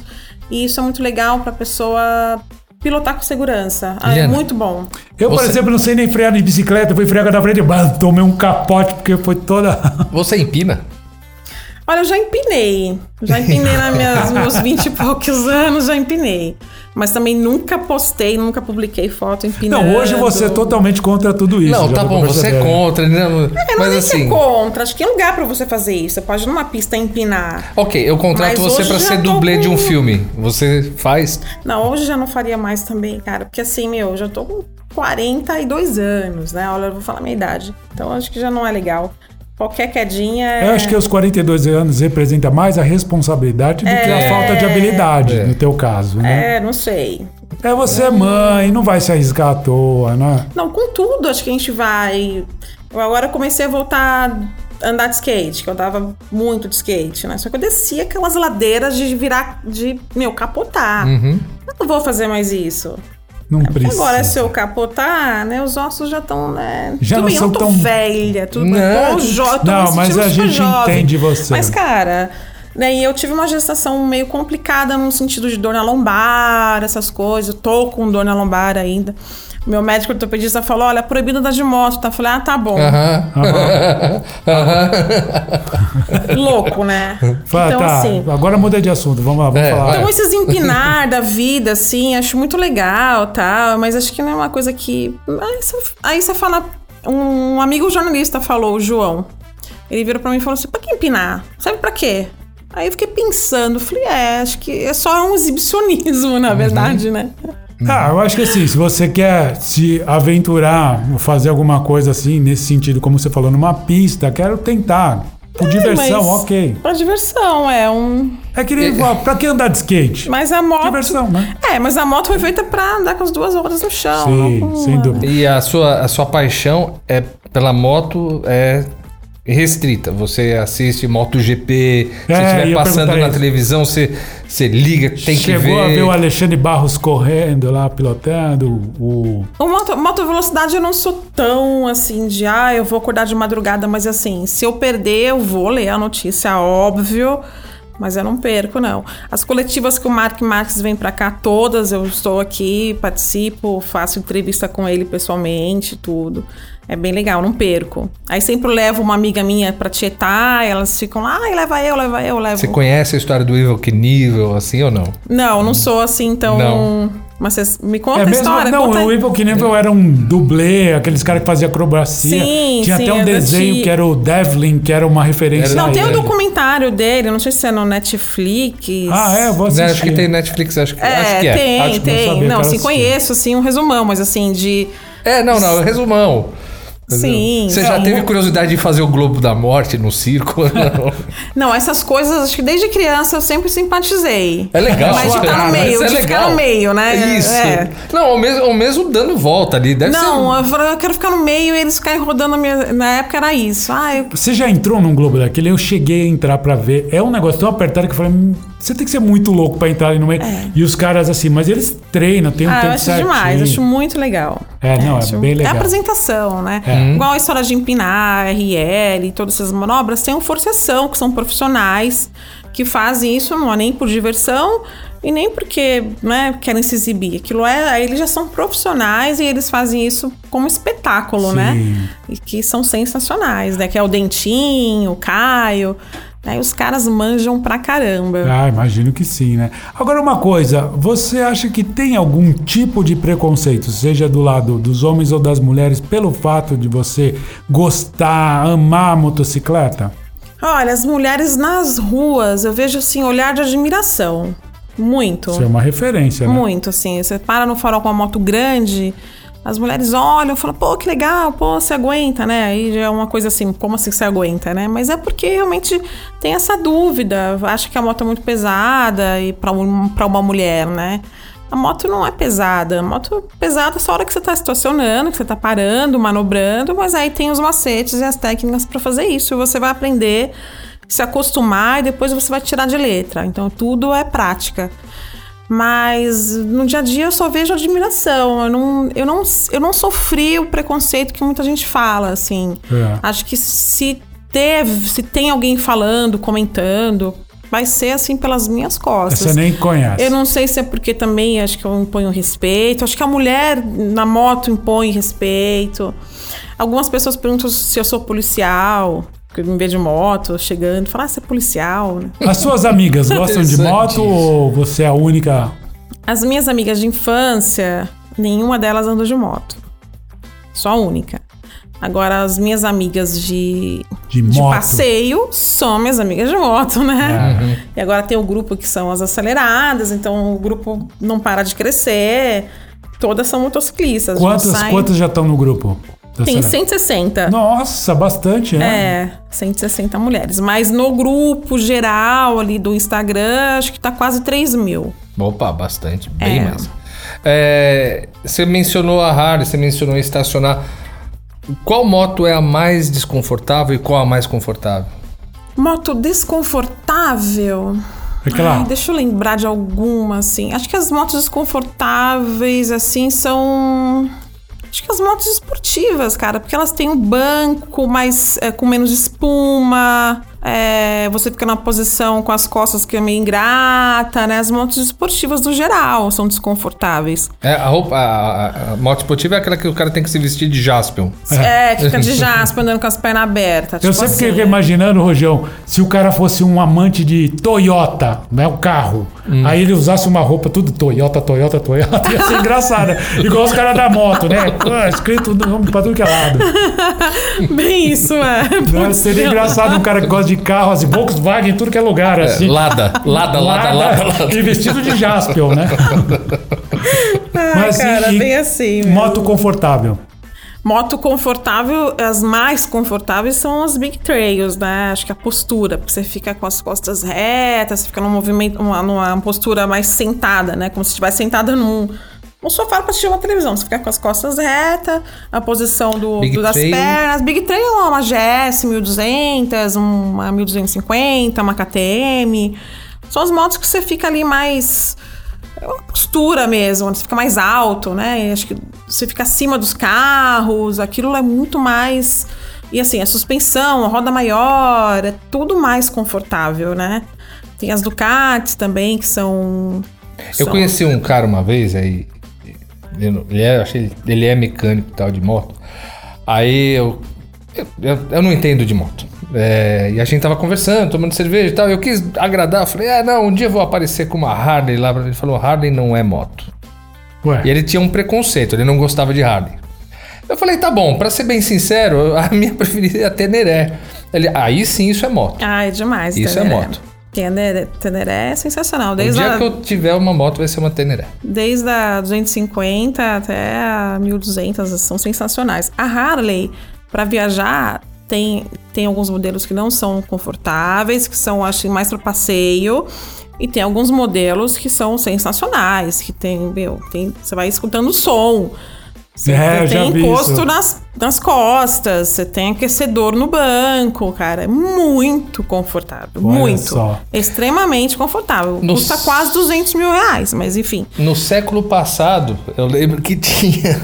E isso é muito legal para pessoa pilotar com segurança. Ah, é muito bom. Eu, por Você- exemplo, não sei nem frear de bicicleta, fui frear da frente, bah, tomei um capote porque foi toda. Você empina? Olha, eu já empinei. Já empinei nos meus, meus 20 e poucos anos, já empinei. Mas também nunca postei, nunca publiquei foto empinando. Não, hoje você é totalmente contra tudo isso. não, tá bom, você é contra, né? É, não é mas nem ser assim. contra. Acho que tem lugar pra você fazer isso. Você pode ir numa pista empinar. Ok, eu contrato Mas você já ser dublê de um com- filme. Você faz? Não, hoje já não faria mais também, cara. Porque assim, meu, eu já tô com 42 anos, né? Olha, eu vou falar minha idade. Então acho que já não é legal. Qualquer quedinha. é- Eu acho que os 42 anos representa mais a responsabilidade do que a falta de habilidade, É. no teu caso, né? É, não sei. É, você é mãe, não vai se arriscar à toa, né? Não, com tudo, acho que a gente vai. Eu agora comecei a voltar a andar de skate, que eu dava muito de skate, né? Só que eu descia aquelas ladeiras de virar, de, meu, capotar. Uhum. Eu não vou fazer mais isso. Não Porque precisa. agora, se eu capotar, né, os ossos já estão, né? Já tudo não bem, são eu tô tão- velha, tudo Não. bem. Tô jo- eu tô Não, mas a gente jovem. entende você. Mas, cara, né, eu tive uma gestação meio complicada no sentido de dor na lombar, essas coisas. Eu tô com dor na lombar ainda. Meu médico ortopedista falou: olha, proibido andar de moto, tá? Eu falei, ah, tá bom. Aham. Aham. Louco, né? Fala, então, tá, assim. agora muda de assunto, vamos lá, vamos É, falar. Então, esses empinar da vida, assim, acho muito legal, tal, mas acho que não é uma coisa que. Aí você, aí você fala. Um amigo jornalista falou, o João. Ele virou pra mim e falou assim: pra que empinar? Sabe pra quê? Aí eu fiquei pensando, falei, é, acho que é só um exibicionismo, na verdade, né? Ah, eu acho que assim, se você quer se aventurar, ou fazer alguma coisa assim, nesse sentido, como você falou, numa pista, quero tentar. Por diversão, mas ok. Pra diversão, é um. É que nem, pra que andar de skate? Mas a moto. Diversão, né? É, mas a moto foi feita pra andar com as duas rodas no chão. Sim, sem dúvida. E a sua, a sua paixão é pela moto é restrita. Você assiste MotoGP, se É, estiver ia passando na isso. televisão, você, você liga, tem que Chegou ver. a ver o Alexandre Barros correndo lá, pilotando, o... O moto, moto velocidade eu não sou tão assim de ah, eu vou acordar de madrugada, mas assim, se eu perder, eu vou ler a notícia, óbvio. Mas eu não perco, não. As coletivas que o Mark Marques vem pra cá, todas eu estou aqui, participo, faço entrevista com ele pessoalmente, tudo. É bem legal, não perco. Aí sempre levo uma amiga minha pra tietar, elas ficam lá, ai, leva eu, leva eu, levo. Você conhece a história do Evil Knievel, assim ou não? Não, não sou assim tão. Não. Mas vocês me conta É a mesmo? história. Não, conta o Evil Knievel era um dublê, aqueles caras que faziam acrobacia. Sim, Tinha sim, até um desenho te- que era o Devlin, que era uma referência Não, a tem o ele. documentário dele, não sei se é no Netflix. Ah, é? Vou assistir. Acho que tem Netflix, acho que É, acho que é. tem, Acho que não tem. sabia, Não, quero sim, assistir. conheço, assim, um resumão, mas assim, de. É, não, não, resumão. Sim. Você É, já um- teve curiosidade de fazer o Globo da Morte no circo? Não. Não, essas coisas, acho que desde criança eu sempre simpatizei. É legal. Mas de ficar no meio, mas de ficar no meio, né? Isso. É. Não, ou mesmo, ou mesmo dando volta ali. Deve Não, ser... eu falei, eu quero ficar no meio e eles ficarem rodando a minha. Na época era isso. Ah, eu... Você já entrou num Globo daquele? Eu cheguei a entrar pra ver. É um negócio tão apertado que eu falei, "Hum, você tem que ser muito louco pra entrar ali no meio. E os caras assim, mas eles treinam, tem um É. Ah, eu tempo acho certinho. demais, acho muito legal. É, não, é acho- bem legal. É apresentação, né? É. Igual a história de empinar, RL, todas essas manobras, tem um forçação, que são profissionais que fazem isso, não é nem por diversão e nem porque né, querem se exibir. Aquilo é, eles já são profissionais e eles fazem isso como espetáculo, Sim. né? E que são sensacionais, né? Que é o Dentinho, o Caio. Aí os caras manjam pra caramba. Ah, imagino que sim, né? Agora uma coisa, você acha que tem algum tipo de preconceito, seja do lado dos homens ou das mulheres, pelo fato de você gostar, amar a motocicleta? Olha, as mulheres nas ruas, eu vejo assim, olhar de admiração. Muito. Isso é uma referência, né? Muito, assim. Você para no farol com uma moto grande, as mulheres olham falam, pô, que legal, pô, você aguenta, né? Aí já é uma coisa assim, como assim você aguenta, né? Mas é porque realmente tem essa dúvida. Acha que a moto é muito pesada e para um, uma mulher, né? A moto não é pesada. A moto é pesada só a hora que você tá estacionando, que você tá parando, manobrando, mas aí tem os macetes e as técnicas para fazer isso. Você vai aprender, se acostumar e depois você vai tirar de letra. Então tudo é prática. Mas no dia a dia eu só vejo admiração. Eu não, eu não, eu não sofri o preconceito que muita gente fala, assim. É. Acho que se teve, se tem alguém falando, comentando, vai ser assim pelas minhas costas. Você nem conhece. Eu não sei se é porque também acho que eu imponho respeito. Acho que a mulher na moto impõe respeito. Algumas pessoas perguntam se eu sou policial. Que vez de moto, chegando, falar, ah, você é policial, né? As suas amigas gostam de moto ou você é a única? As minhas amigas de infância, nenhuma delas andou de moto. Só a única. Agora, as minhas amigas de, De moto. passeio são minhas amigas de moto, né? Uhum. E agora tem o grupo que são as aceleradas, então o grupo não para de crescer. Todas são motociclistas. Quantas, Sai- quantas já estão no grupo? Da Tem Serra? 160. Nossa, bastante, né? É, 160 mulheres. Mas no grupo geral ali do Instagram, acho que tá quase 3 mil. Opa, bastante, bem É. mais. É, você mencionou a Harley, você mencionou estacionar. Qual moto é a mais desconfortável e qual a mais confortável? Moto desconfortável. Ai, deixa eu lembrar de alguma, assim. Acho que as motos desconfortáveis, assim, são. Acho que as motos esportivas, cara, porque elas têm um banco mais é, com menos espuma. É, você fica numa posição com as costas que é meio ingrata, né? As motos esportivas no geral são desconfortáveis. É, a roupa, a, a- a moto esportiva é aquela que o cara tem que se vestir de jaspion. É, que fica de jaspa andando com as pernas abertas. Eu tipo sempre assim, fiquei imaginando, Rojão, se o cara fosse um amante de Toyota, né? O carro. Hum. Aí ele usasse uma roupa tudo Toyota, Toyota, Toyota. Ia ser engraçado. Igual os caras da moto, né? Ah, escrito nome pra tudo que é lado. Bem isso, é. Né? Seria engraçado um cara que gosta de carro, assim, Volkswagen, em tudo que é lugar, É, assim. Lada, lada, lada, lada, lada. E vestido de jaspion, né? Ai, cara, e- bem assim. mesmo. Moto confortável. Moto confortável, as mais confortáveis são as big trails, né? Acho que a postura, porque você fica com as costas retas, você fica num movimento, uma, numa postura mais sentada, né? Como se estivesse sentada num, num sofá para assistir uma televisão. Você fica com as costas retas, a posição do, do- das trail. pernas. Big trail é uma GS 1200, uma 1250, uma KTM. São as motos que você fica ali mais é uma postura mesmo, você fica mais alto, né? E acho que você fica acima dos carros, aquilo é muito mais. E assim, a suspensão, a roda maior, é tudo mais confortável, né? Tem as Ducatis também, que são. Eu são- conheci um cara uma vez aí. Ele é, achei, ele é mecânico e tal de moto. Aí eu, eu, eu- não entendo de moto. É, e a gente tava conversando, tomando cerveja e tal. Eu quis agradar, falei, ah, não, um dia eu vou aparecer com uma Harley lá. Ele falou, Harley não é moto. Ué, E ele tinha um preconceito, ele não gostava de Harley. Eu falei, tá bom, pra ser bem sincero, a minha preferida é a Teneré. Ele, aí sim isso é moto. Ah, é demais. Isso é Teneré. moto. Teneré, Teneré é sensacional. O Desde dia a, que eu tiver uma moto vai ser uma Teneré. desde a 250 até a 1200, são sensacionais. A Harley Para viajar, tem, tem alguns modelos que não são confortáveis, que são, acho, mais para passeio. E tem alguns modelos que são sensacionais, que tem, meu, tem, você vai escutando o som. Você É, tem vi encosto isso. nas, nas costas, você tem aquecedor no banco, cara. É muito confortável. Olha muito. só. Extremamente confortável. No Custa s- quase 200 mil reais, mas enfim. No século passado, eu lembro que tinha,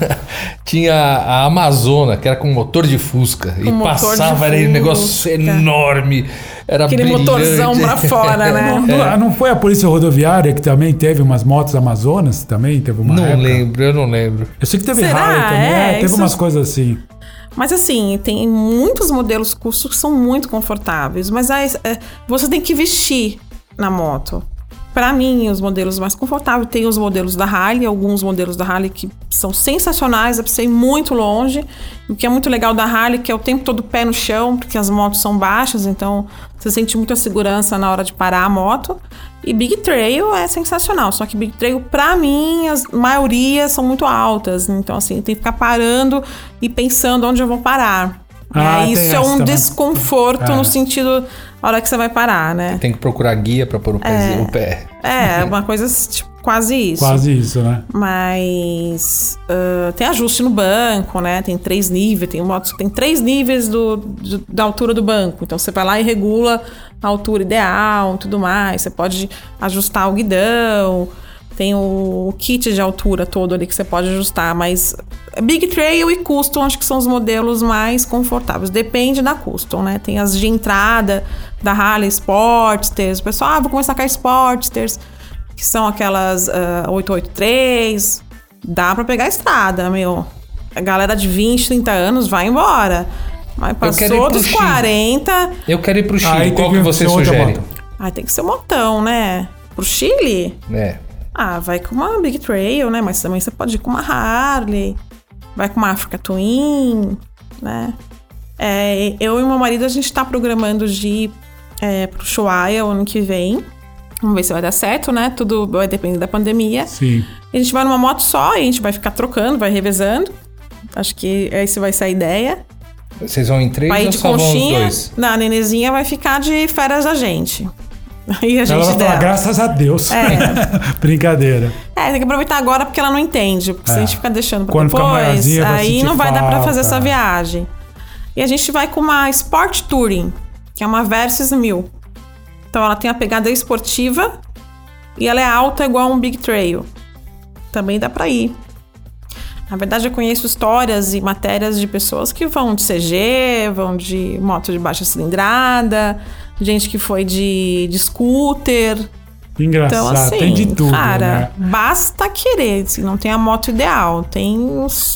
tinha a Amazona, que era com motor de Fusca. e motor de passava, era um negócio enorme. Era Aquele brilhante. motorzão pra fora, né? Não, não- não foi a polícia rodoviária que também teve umas motos Amazonas? Também teve uma Não época? lembro, eu não lembro. Eu sei que teve Será? Harley também. É, É, teve isso- umas coisas assim. Mas assim, tem muitos modelos custos que são muito confortáveis, mas aí, é, você tem que vestir na moto. Pra mim, os modelos mais confortáveis tem os modelos da Harley, alguns modelos da Harley que são sensacionais, dá pra você ir muito longe. O que é muito legal da Harley é que é o tempo todo pé no chão, porque as motos são baixas, então você sente muita segurança na hora de parar a moto. E Big Trail é sensacional, só que Big Trail, pra mim, as maioria são muito altas. Então, assim, tem que ficar parando e pensando onde eu vou parar. Ah, É, isso é um também. desconforto É. no sentido a hora que você vai parar, né? Tem que procurar guia pra pôr o, pezinho, o pé. É, uma coisa tipo, quase isso. Quase isso, né? Mas ah, tem ajuste no banco, né? Tem três níveis, tem motos que tem três níveis do, do- da altura do banco. Então você vai lá e regula a altura ideal e tudo mais. Você pode ajustar o guidão. Tem o, o kit de altura todo ali que você pode ajustar, mas Big Trail e Custom acho que são os modelos mais confortáveis. Depende da Custom, né? Tem as de entrada da Harley Sportsters. O pessoal, ah, vou começar com a Sportsters que são aquelas ah, 883. Dá pra pegar a estrada, meu. A galera de 20, 30 anos vai embora. Mas passou dos Chile. 40. Eu quero ir pro Chile. Aí Qual que você sugere? Ai, tem que ser um motão, né? Pro Chile? É. Ah, vai com uma Big Trail, né? Mas também você pode ir com uma Harley. Vai com uma Africa Twin, né? É, eu e meu marido, a gente tá programando de ir é, pro Ushuaia o ano que vem. Vamos ver se vai dar certo, né? Tudo vai depender da pandemia. Sim. A gente vai numa moto só e a gente vai ficar trocando, vai revezando. Acho que essa vai ser a ideia. Vocês vão em três Vai ou de só vão os conchinha. dois? Não, a nenezinha vai ficar de férias da gente. Aí a Ela gente vai falar, graças a Deus. É. Brincadeira. É, tem que aproveitar agora porque ela não entende. Porque se a gente ficar deixando pra É. Quando ficar depois, aí não vai dar pra fazer falta. essa viagem. E a gente vai com uma Sport Touring, que é uma Versys 1000. Então ela tem a pegada esportiva e ela é alta igual um Big Trail. Também dá pra ir. Na verdade, eu conheço histórias e matérias de pessoas que vão de CG, vão de moto de baixa cilindrada, gente que foi de, de scooter. Engraçado. Então, assim, tem de tudo, cara, né? basta querer. Assim, não tem a moto ideal. Tem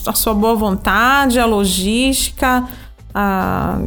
a sua boa vontade, a logística, a.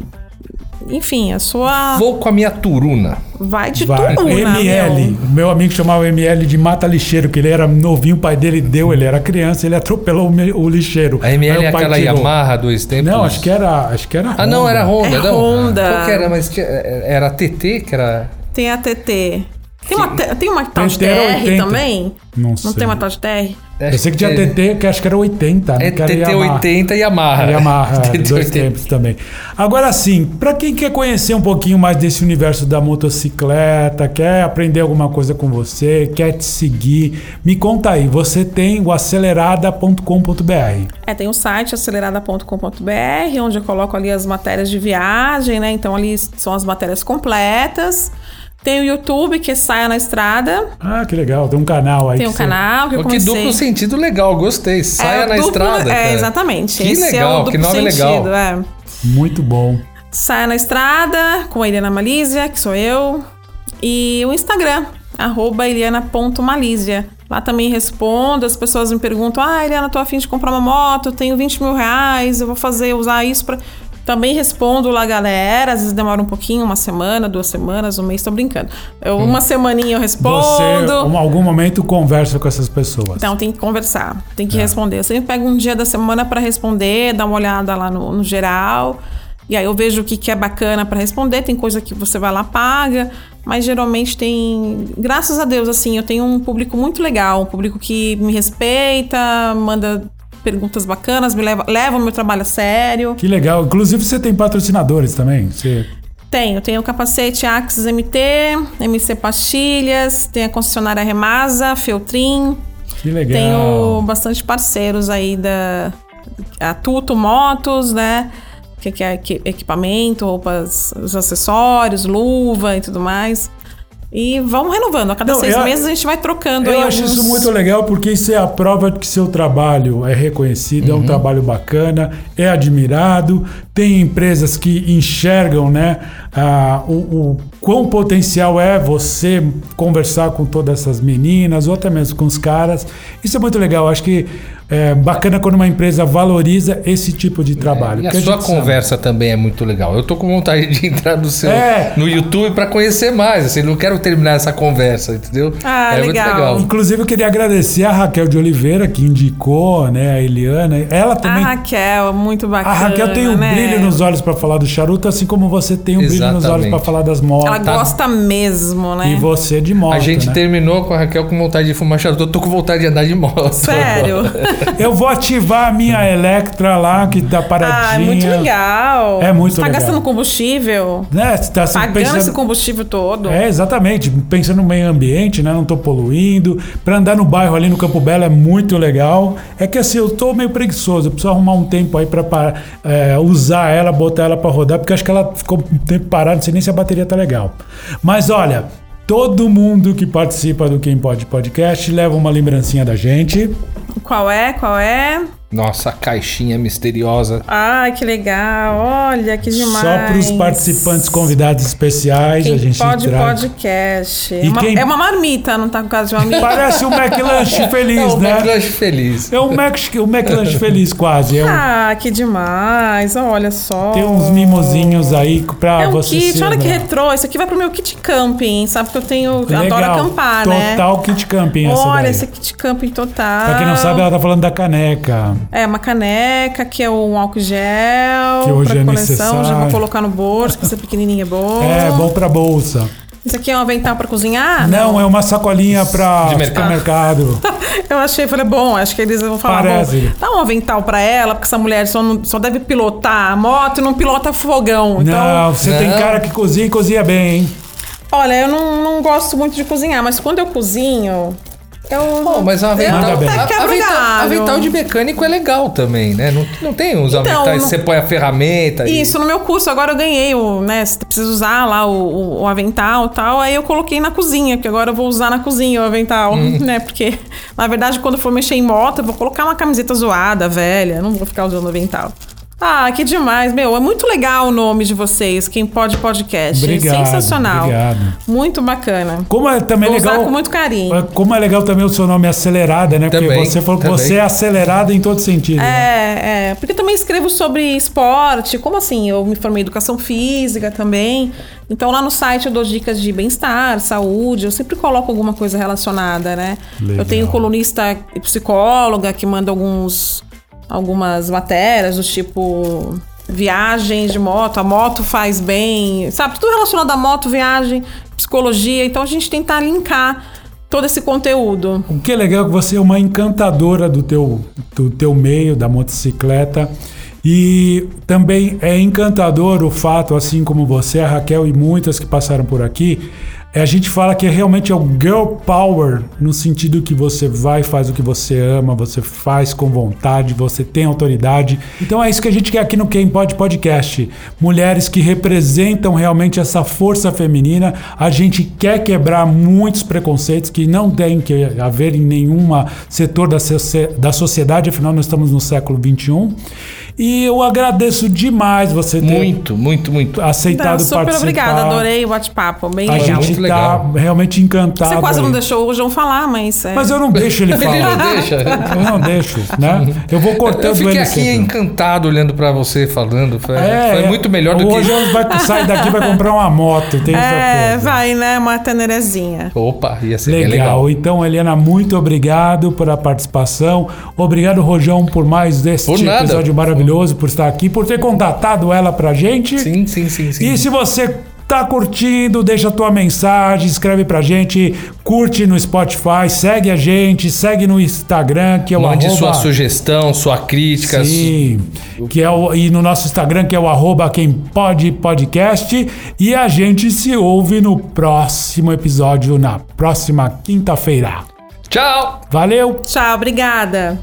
Enfim, a sua. Vou com a minha turuna. Vai de Vai. turuna, ML. meu. O meu amigo chamava ML de mata lixeiro, que ele era novinho, o pai dele deu, ele era criança, ele atropelou o, lixeiro. A ML é aquela tirou. Yamaha dois tempos. Não, acho que era. Acho que era Ah, não, era Honda. É não. Honda. Qual que era? Mas tinha- era a TT que era... Tem a TT. Tem uma, te- tem uma tal de TR 80. também? Não Não sei. tem uma tal de TR? Eu sei que tinha TT, que acho que era 80, né? É que era Yamaha. TT80 e Yamaha. A Yamaha, é, TT80. dois tempos também. Agora sim, para quem quer conhecer um pouquinho mais desse universo da motocicleta, quer aprender alguma coisa com você, quer te seguir, me conta aí. Você tem o acelerada.com.br. É, tem o site acelerada.com.br, onde eu coloco ali as matérias de viagem, né? Então ali são as matérias completas. Tem o YouTube, que é Saia na Estrada. Ah, que legal, tem um canal aí. Tem um que você- canal que eu Oh, que comecei... duplo sentido legal, gostei. Saia É, na duplo- estrada, É, cara. exatamente. Que Esse legal, é o que duplo nome sentido, legal. é. Muito bom. Saia na Estrada, com a Eliana Malísia, que sou eu. E o Instagram, arroba eliana.malísia. Lá também respondo, as pessoas me perguntam, ah, Eliana, tô afim de comprar uma moto, tenho 20 mil reais, eu vou fazer, usar isso pra... Também respondo lá, galera. Às vezes demora um pouquinho, uma semana, duas semanas, um mês, tô brincando. Eu, Uma semaninha eu respondo. Você, em algum momento, conversa com essas pessoas. Então tem que conversar, tem É. que responder. Eu sempre pego um dia da semana para responder, dar uma olhada lá no, no geral. E aí eu vejo o que, que é bacana para responder. Tem coisa que você vai lá paga, mas geralmente tem, graças a Deus, assim, eu tenho um público muito legal, um público que me respeita, manda perguntas bacanas, me levam, levam meu trabalho a sério. Que legal. Inclusive você tem patrocinadores também. Você... Tenho, tenho o capacete Axis MT, MC Pastilhas, tem a concessionária Remasa, Feltrin. Que legal. Tenho bastante parceiros aí da a Tuto Motos, né? Que, que é equi- equipamento, roupas, os acessórios, luva e tudo mais. E vamos renovando. A cada Não, seis eu- meses a gente vai trocando Eu aí acho alguns... isso muito legal porque isso é a prova de que seu trabalho é reconhecido, é Uhum. um trabalho bacana, é admirado. Tem empresas que enxergam né, ah, o, o quão potencial é você conversar com todas essas meninas ou até mesmo com os caras. Isso é muito legal. Acho que é bacana quando uma empresa valoriza esse tipo de trabalho. E a sua sabe- conversa também é muito legal. Eu tô com vontade de entrar no seu É. no YouTube pra conhecer mais. Assim, não quero terminar essa conversa, entendeu? Ah, é legal. muito legal. Inclusive, eu queria agradecer a Raquel de Oliveira, que indicou né, a Eliana. Ela A também Raquel, muito bacana. A Raquel tem um né? brilho nos olhos pra falar do charuto, assim como você tem um brilho nos olhos Exatamente. pra falar das motos. Ela gosta mesmo, né? E você de moto. A gente né? terminou com a Raquel com vontade de fumar charuto. Eu tô com vontade de andar de moto. Sério? Eu vou ativar a minha Electra lá, que tá paradinha. ah, é muito legal. É muito Você tá legal. gastando combustível, Né? Você tá pagando esse pensando... combustível todo. É, exatamente. Pensando no meio ambiente, né? Não tô poluindo. Pra andar no bairro ali no Campo Belo é muito legal. É que assim, eu tô meio preguiçoso. Eu preciso arrumar um tempo aí pra, é, usar ela, botar ela pra rodar, porque acho que ela ficou um tempo parada, não sei nem se a bateria tá legal. Mas olha, todo mundo que participa do Quem Pode Podcast leva uma lembrancinha da gente. Qual é? Qual é? Nossa, caixinha misteriosa. Ai, que legal. Olha, que demais. Só para os participantes convidados especiais, Quem a gente pode traz. podcast. É uma, quem- é uma marmita, não tá com caso de uma marmita. Parece um McLanche feliz, é o né? McLanche feliz. É um, Mac, um McLanche feliz quase. É um- ah, que demais. Olha só. Tem uns mimozinhos aí pra É um você kit, olha que lembrar. retrô. Isso aqui vai pro meu kit camping, sabe? Que eu tenho. Eu adoro Legal. acampar, né? Total kit camping essa Olha, daí. esse kit camping total. Pra quem não sabe, ela tá falando da caneca. É, uma caneca, que é um álcool gel. Que hoje pra é coleção. Já necessário. vou colocar no bolso, que ser pequenininho é bom. É, bom pra bolsa. Isso aqui é um avental pra cozinhar? Não, é uma sacolinha pra De mercado. supermercado. Eu achei, falei, bom, acho que eles vão falar, Parece. bom, dá um avental pra ela, porque essa mulher só, não- só deve pilotar a moto e não pilota fogão. Então, Não, você tem Não. cara que cozinha e cozinha bem, hein? olha, eu não, não gosto muito de cozinhar, mas quando eu cozinho, mas um avental, Manda bem. a- Até quebra avental, avental de mecânico é legal também, né? Não, não tem uns Então, aventais não- você põe a ferramenta e... Isso, no meu curso agora eu ganhei o, né, você precisa usar lá o, o, o avental e tal, aí eu coloquei na cozinha, que agora eu vou usar na cozinha o avental, Hum. né, porque na verdade quando eu for mexer em moto eu vou colocar uma camiseta zoada, velha, não vou ficar usando o avental. Ah, que demais, meu, é muito legal o nome de vocês, quem pode podcast, Obrigado, sensacional, obrigado. muito bacana. Como é também Vou legal. usar com muito carinho. é, Como é legal também o seu nome Acelerada, né? Porque Também, você falou que também. você é acelerada em todo sentido. né? É, é, porque também escrevo sobre esporte, como assim? Eu me formei em educação física também. Então lá no site eu dou dicas de bem-estar, saúde, eu sempre coloco alguma coisa relacionada, né? Legal. Eu tenho colunista e psicóloga que manda alguns algumas matérias do tipo viagens de moto, a moto faz bem, sabe? Tudo relacionado à moto, viagem, psicologia. Então a gente tenta linkar todo esse conteúdo. O que é legal é que você é uma encantadora do teu, do teu meio, da motocicleta. E também é encantador o fato, assim como você, a Raquel e muitas que passaram por aqui, a gente fala que realmente é o girl power, no sentido que você vai, faz o que você ama, você faz com vontade, você tem autoridade. Então é isso que a gente quer aqui no Quem Pode Podcast. Mulheres que representam realmente essa força feminina. A gente quer quebrar muitos preconceitos que não tem que haver em nenhuma setor da, da sociedade, afinal nós estamos no século XXI. E eu agradeço demais você ter Muito, muito, muito. aceitado Tá, super participar. obrigada, adorei o bate-papo, bem A gente muito tá legal. realmente encantado. Você quase não aí. deixou o João falar, mas. é- Mas eu não deixo ele Ele não falar. deixa. Eu não deixo, né? Eu vou cortando Eu fiquei ele aqui sempre. encantado olhando pra você falando. Foi, É, foi muito melhor do o que. Rogério vai sair daqui e vai comprar uma moto, tem É, certeza. vai, né? Uma tenerezinha. Opa, ia ser bem Legal. legal. Então, Helena, muito obrigado pela participação. Obrigado, Rojão, por mais Por nada. episódio maravilhoso, por estar aqui, por ter contatado ela pra gente. Sim, sim, sim, sim. E se você Tá curtindo? Deixa a tua mensagem, escreve pra gente, curte no Spotify, segue a gente, segue no Instagram, que é o Mande arroba... sua sugestão, sua crítica. Sim, que é o, e no nosso Instagram, que é o arroba quem pode podcast. E a gente se ouve no próximo episódio, na próxima quinta-feira. Tchau! Valeu! Tchau, obrigada.